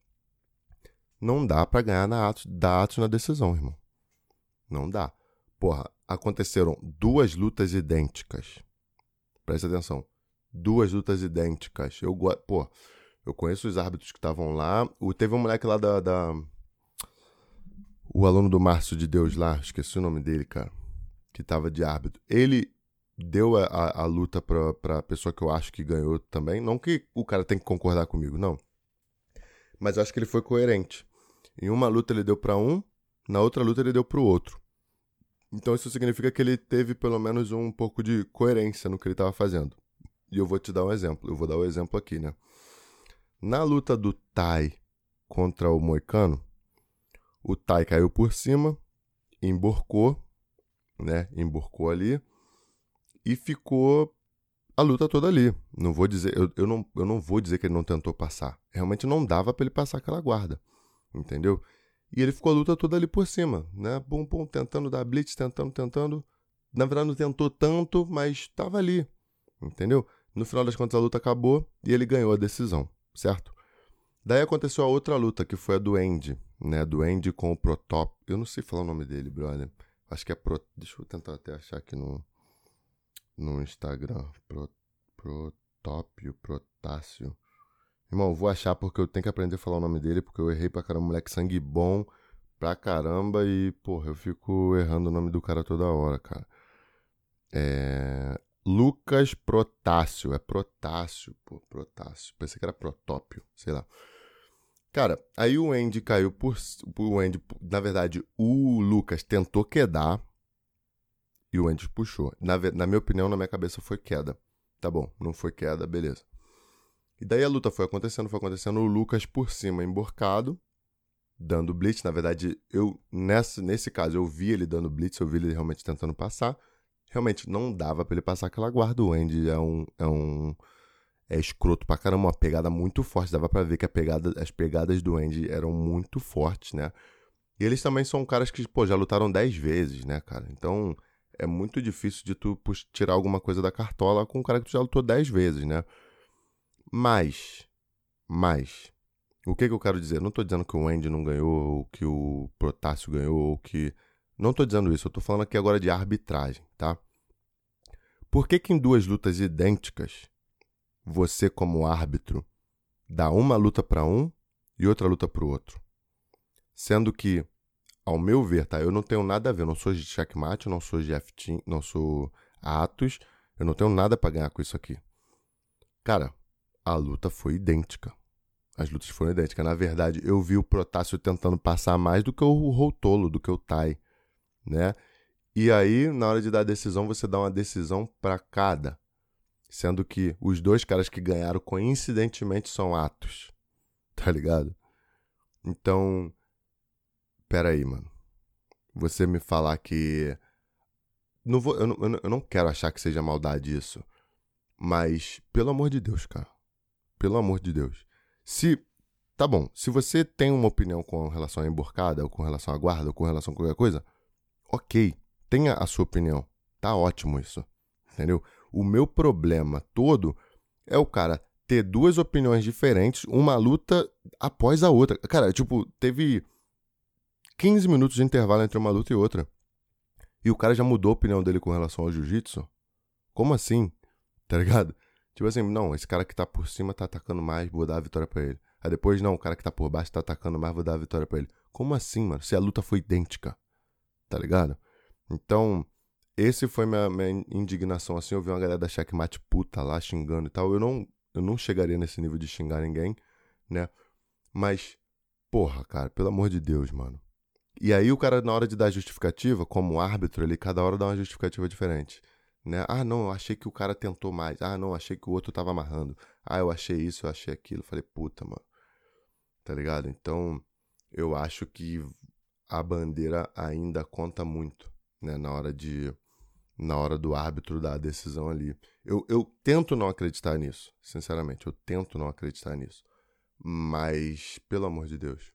não dá pra ganhar na Atos, da Atos na decisão, irmão. Não dá. Porra, aconteceram duas lutas idênticas. Presta atenção. Duas lutas idênticas. Eu. Pô, eu conheço os árbitros que estavam lá. O, teve um moleque lá da, da, O aluno do Márcio de Deus lá, esqueci o nome dele, cara. Que tava de árbitro. Ele deu a, a, a, luta pra, pra pessoa que eu acho que ganhou também. Não que o cara tem que concordar comigo, não. Mas eu acho que ele foi coerente. Em uma luta ele deu para um, na outra luta ele deu pro outro. Então isso significa que ele teve pelo menos um pouco de coerência no que ele estava fazendo. E eu vou te dar um exemplo. Eu vou dar o um exemplo aqui, né? Na luta do Tai contra o Moicano, O Tai caiu por cima, emborcou, né? Emborcou ali e ficou a luta toda ali. Não vou dizer, eu, eu, não, eu não vou dizer que ele não tentou passar. Realmente não dava para ele passar aquela guarda, entendeu? E ele ficou a luta toda ali por cima, né? Pum, pum, tentando dar blitz, tentando, tentando. Na verdade não tentou tanto, mas estava ali, entendeu? No final das contas a luta acabou e ele ganhou a decisão, certo? Daí aconteceu a outra luta, que foi a do Andy, né? Do Andy com o Protop. Eu não sei falar o nome dele, brother. Acho que é Pro... Deixa eu tentar até achar aqui no, no Instagram. Pro... Protópio, Protássio. Irmão, vou achar porque eu tenho que aprender a falar o nome dele, porque eu errei pra caramba, moleque sangue bom pra caramba e, porra, eu fico errando o nome do cara toda hora, cara. É... Lucas Protássio, é Protássio, pô, Protássio. Pensei que era Protópio, sei lá. Cara, aí o Andy caiu por. O Andy, na verdade, o Lucas tentou quedar e o Andy puxou. Na, na minha opinião, na minha cabeça, foi queda. Tá bom, não foi queda, beleza. E daí a luta foi acontecendo, foi acontecendo. O Lucas por cima, emborcado, dando blitz. Na verdade, eu nessa, nesse caso, eu vi ele dando blitz, eu vi ele realmente tentando passar. Realmente não dava para ele passar aquela guarda. O Andy é um. É um é escroto pra caramba, uma pegada muito forte. Dava pra ver que a pegada, as pegadas do Andy eram muito fortes, né? E eles também são caras que, pô, já lutaram 10 vezes, né, cara? Então é muito difícil de tu tirar alguma coisa da cartola com um cara que tu já lutou 10 vezes, né? Mas, mas, o que que eu quero dizer? Não tô dizendo que o Andy não ganhou, ou que o Protássio ganhou, ou que. Não tô dizendo isso, eu tô falando aqui agora de arbitragem, tá? Por que que em duas lutas idênticas você, como árbitro, dá uma luta para um e outra luta para o outro. Sendo que, ao meu ver, tá? Eu não tenho nada a ver, não sou de checkmate, não sou de F não sou Atos, eu não tenho nada para ganhar com isso aqui. Cara, a luta foi idêntica. As lutas foram idênticas. Na verdade, eu vi o Protássio tentando passar mais do que o Routolo, do que o Tai, né? E aí, na hora de dar a decisão, você dá uma decisão para cada sendo que os dois caras que ganharam coincidentemente são Atos. Tá ligado? Então, pera aí, mano. Você me falar que não vou, eu, não, eu não quero achar que seja maldade isso. Mas, pelo amor de Deus, cara. Pelo amor de Deus. Se. Tá bom, se você tem uma opinião com relação à emborcada, ou com relação à guarda, ou com relação a qualquer coisa, ok. Tenha a sua opinião. Tá ótimo isso. Entendeu? O meu problema todo é o cara ter duas opiniões diferentes, uma luta após a outra. Cara, tipo, teve 15 minutos de intervalo entre uma luta e outra. E o cara já mudou a opinião dele com relação ao jiu-jitsu? Como assim? Tá ligado? Tipo assim, não, esse cara que tá por cima tá atacando mais, vou dar a vitória para ele. Aí depois, não, o cara que tá por baixo tá atacando mais, vou dar a vitória para ele. Como assim, mano? Se a luta foi idêntica. Tá ligado? Então, esse foi minha, minha indignação, assim, eu vi uma galera da checkmate puta lá xingando e tal. Eu não, eu não chegaria nesse nível de xingar ninguém, né? Mas, porra, cara, pelo amor de Deus, mano. E aí o cara, na hora de dar justificativa, como árbitro, ele cada hora dá uma justificativa diferente. Né? Ah, não, eu achei que o cara tentou mais. Ah, não, achei que o outro tava amarrando. Ah, eu achei isso, eu achei aquilo. Falei, puta, mano. Tá ligado? Então, eu acho que a bandeira ainda conta muito, né? Na hora de na hora do árbitro dar a decisão ali. Eu, eu tento não acreditar nisso, sinceramente, eu tento não acreditar nisso. Mas, pelo amor de Deus.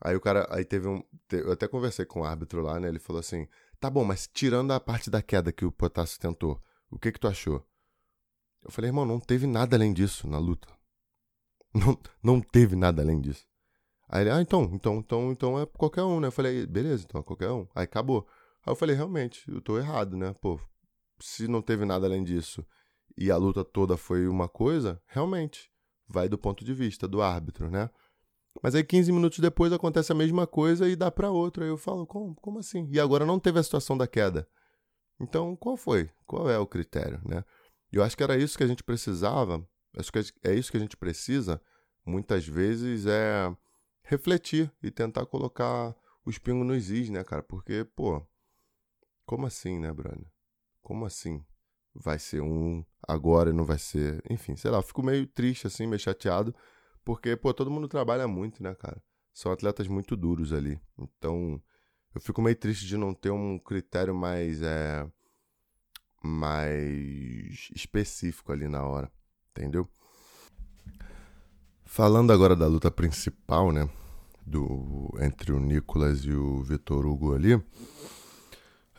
Aí o cara, aí teve um, eu até conversei com o árbitro lá, né, ele falou assim, tá bom, mas tirando a parte da queda que o Potássio tentou, o que que tu achou? Eu falei, irmão, não teve nada além disso na luta. Não, não teve nada além disso. Aí ele, ah, então, então, então, então é qualquer um, né? Eu falei, beleza, então é qualquer um. Aí acabou. Aí eu falei, realmente, eu tô errado, né? Pô, se não teve nada além disso e a luta toda foi uma coisa, realmente, vai do ponto de vista do árbitro, né? Mas aí 15 minutos depois acontece a mesma coisa e dá para outro. Aí eu falo, como, como assim? E agora não teve a situação da queda. Então, qual foi? Qual é o critério, né? Eu acho que era isso que a gente precisava, acho que é isso que a gente precisa, muitas vezes, é refletir e tentar colocar os pingos nos is, né, cara? Porque, pô, como assim, né, brother? Como assim? Vai ser um agora e não vai ser. Enfim, sei lá, fico meio triste, assim, meio chateado, porque, pô, todo mundo trabalha muito, né, cara? são atletas muito duros ali. Então, eu fico meio triste de não ter um critério mais é, mais específico ali na hora, entendeu? Falando agora da luta principal, né, do entre o Nicolas e o Vitor Hugo ali,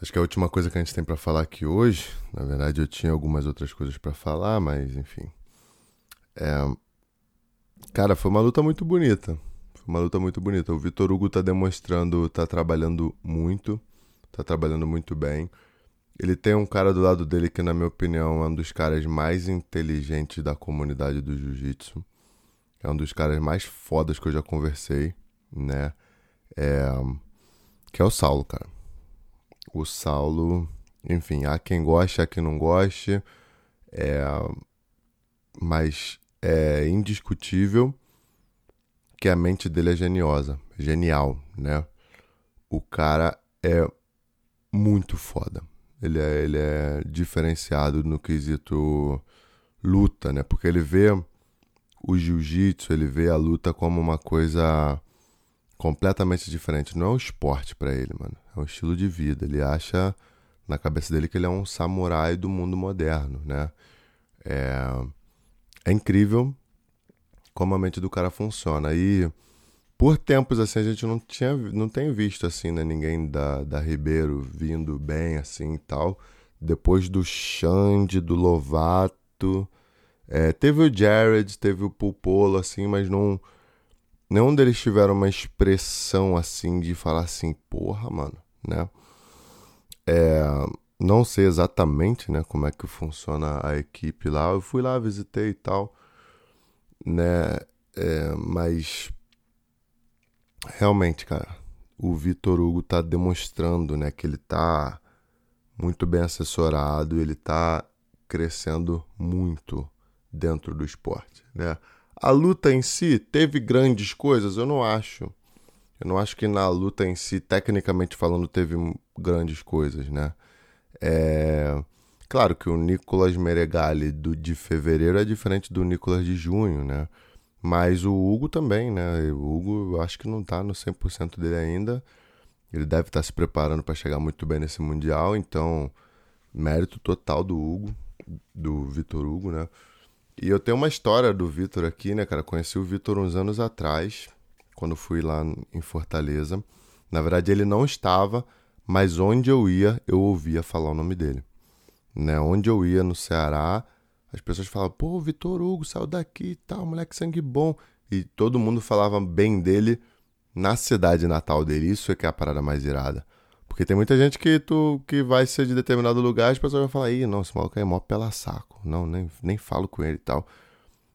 acho que a última coisa que a gente tem para falar aqui hoje, na verdade eu tinha algumas outras coisas para falar, mas enfim, é, cara, foi uma luta muito bonita uma luta muito bonita. O Vitor Hugo tá demonstrando, tá trabalhando muito, tá trabalhando muito bem. Ele tem um cara do lado dele que, na minha opinião, é um dos caras mais inteligentes da comunidade do jiu-jitsu. É um dos caras mais fodas que eu já conversei, né? É... Que é o Saulo, cara. O Saulo, enfim, há quem goste, há quem não goste. É... Mas é indiscutível que a mente dele é geniosa, genial, né? O cara é muito foda. Ele é, ele é diferenciado no quesito luta, né? Porque ele vê o jiu-jitsu, ele vê a luta como uma coisa completamente diferente. Não é um esporte para ele, mano. É um estilo de vida. Ele acha na cabeça dele que ele é um samurai do mundo moderno, né? É, é incrível como a mente do cara funciona. E por tempos assim a gente não tinha não tem visto assim, né, ninguém da, da Ribeiro vindo bem assim e tal. Depois do Xande, do Lovato, é, teve o Jared, teve o Pulpolo assim, mas não nenhum deles tiveram uma expressão assim de falar assim, porra, mano, né? É, não sei exatamente, né, como é que funciona a equipe lá. Eu fui lá, visitei e tal né? É, mas realmente, cara, o Vitor Hugo tá demonstrando, né, que ele tá muito bem assessorado, ele tá crescendo muito dentro do esporte, né? A luta em si teve grandes coisas, eu não acho. Eu não acho que na luta em si, tecnicamente falando, teve grandes coisas, né? É... Claro que o Nicolas Meregali do, de fevereiro é diferente do Nicolas de junho, né? Mas o Hugo também, né? O Hugo, eu acho que não tá no 100% dele ainda. Ele deve estar tá se preparando para chegar muito bem nesse Mundial, então, mérito total do Hugo, do Vitor Hugo, né? E eu tenho uma história do Vitor aqui, né, cara? Conheci o Vitor uns anos atrás, quando fui lá em Fortaleza. Na verdade, ele não estava, mas onde eu ia, eu ouvia falar o nome dele né? Onde eu ia no Ceará, as pessoas falavam, pô, Vitor Hugo saiu daqui e tal, moleque sangue bom. E todo mundo falava bem dele na cidade natal dele. Isso é que é a parada mais irada. Porque tem muita gente que tu que vai ser de determinado lugar, as pessoas vão falar, ih, não, esse maluco é mó pela saco. Não, nem, nem falo com ele e tal.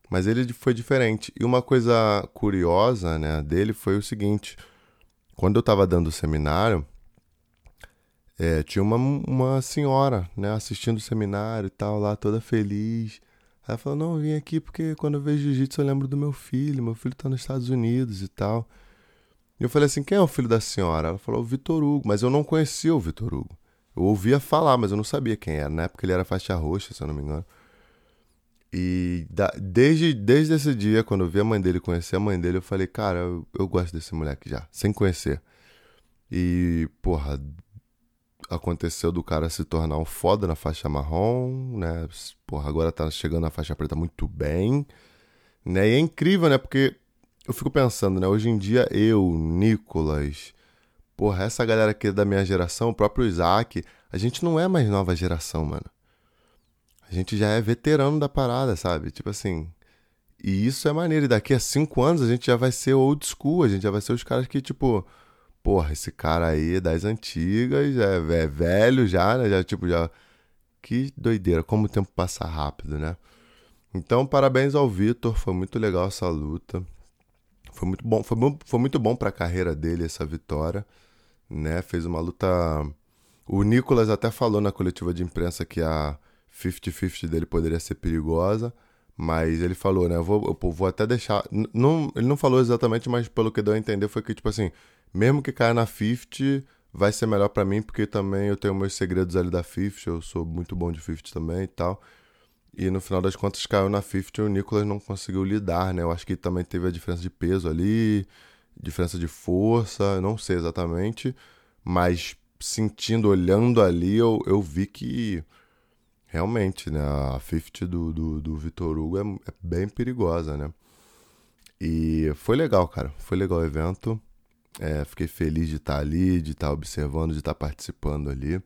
Mas ele foi diferente. E uma coisa curiosa, né, dele foi o seguinte. Quando eu tava dando o seminário, é, tinha uma, uma senhora, né, assistindo o seminário e tal, lá toda feliz. Ela falou: Não, eu vim aqui porque quando eu vejo jiu-jitsu eu lembro do meu filho, meu filho tá nos Estados Unidos e tal. E eu falei assim: Quem é o filho da senhora? Ela falou: O Vitor Hugo, mas eu não conhecia o Vitor Hugo. Eu ouvia falar, mas eu não sabia quem era. Na época ele era faixa roxa, se eu não me engano. E da, desde, desde esse dia, quando eu vi a mãe dele, conhecer a mãe dele, eu falei: Cara, eu, eu gosto desse moleque já, sem conhecer. E, porra, aconteceu do cara se tornar um foda na faixa marrom, né? Porra, agora tá chegando na faixa preta muito bem, né? E é incrível, né? Porque eu fico pensando, né? Hoje em dia eu, Nicolas, porra, essa galera aqui da minha geração, o próprio Isaac, a gente não é mais nova geração, mano. A gente já é veterano da parada, sabe? Tipo assim. E isso é maneiro. E daqui a cinco anos a gente já vai ser old school, a gente já vai ser os caras que, tipo porra, esse cara aí é das antigas, é, é velho já, né? Já, tipo, já. Que doideira, como o tempo passa rápido, né? Então, parabéns ao Vitor, foi muito legal essa luta. Foi muito bom, foi, foi muito bom para a carreira dele essa vitória, né? Fez uma luta. O Nicolas até falou na coletiva de imprensa que a 50-50 dele poderia ser perigosa, mas ele falou, né? Eu vou, eu vou até deixar. Não, ele não falou exatamente, mas pelo que deu a entender foi que, tipo assim, mesmo que caia na 50, vai ser melhor para mim, porque também eu tenho meus segredos ali da 50, eu sou muito bom de 50 também e tal. E no final das contas caiu na 50 e o Nicolas não conseguiu lidar, né? Eu acho que também teve a diferença de peso ali. diferença de força, não sei exatamente, mas sentindo, olhando ali, eu, eu vi que realmente, né, a 50 do, do, do Vitor Hugo é, é, bem perigosa, né? E foi legal, cara, foi legal o evento. É, fiquei feliz de estar ali, de estar observando, de estar participando ali.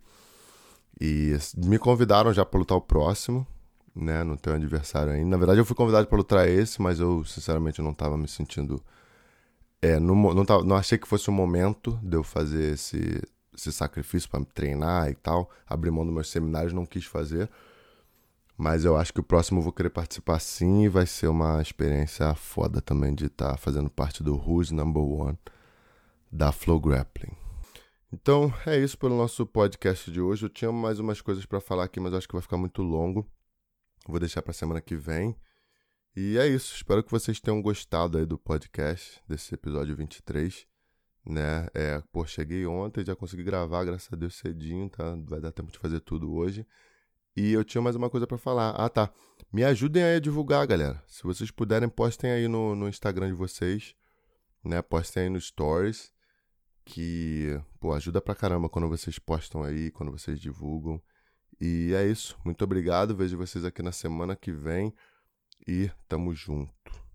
E me convidaram já para lutar o próximo, né? Não tenho adversário ainda. Na verdade, eu fui convidado para lutar esse, mas eu, sinceramente, não estava me sentindo. É, não, não, tava, não achei que fosse o momento de eu fazer esse, esse sacrifício para treinar e tal. Abrir mão dos meus seminários, não quis fazer. Mas eu acho que o próximo eu vou querer participar sim e vai ser uma experiência foda também de estar tá fazendo parte do Who's Number One da Flow Grappling. Então é isso pelo nosso podcast de hoje. Eu tinha mais umas coisas para falar aqui, mas acho que vai ficar muito longo. Vou deixar para semana que vem. E é isso. Espero que vocês tenham gostado aí do podcast, desse episódio 23. Né? É, pô, cheguei ontem, já consegui gravar, graças a Deus, cedinho, tá? Vai dar tempo de fazer tudo hoje. E eu tinha mais uma coisa para falar. Ah, tá. Me ajudem aí a divulgar, galera. Se vocês puderem, postem aí no, no Instagram de vocês, né? Postem aí no Stories que, pô, ajuda pra caramba quando vocês postam aí, quando vocês divulgam. E é isso. Muito obrigado. Vejo vocês aqui na semana que vem e tamo junto.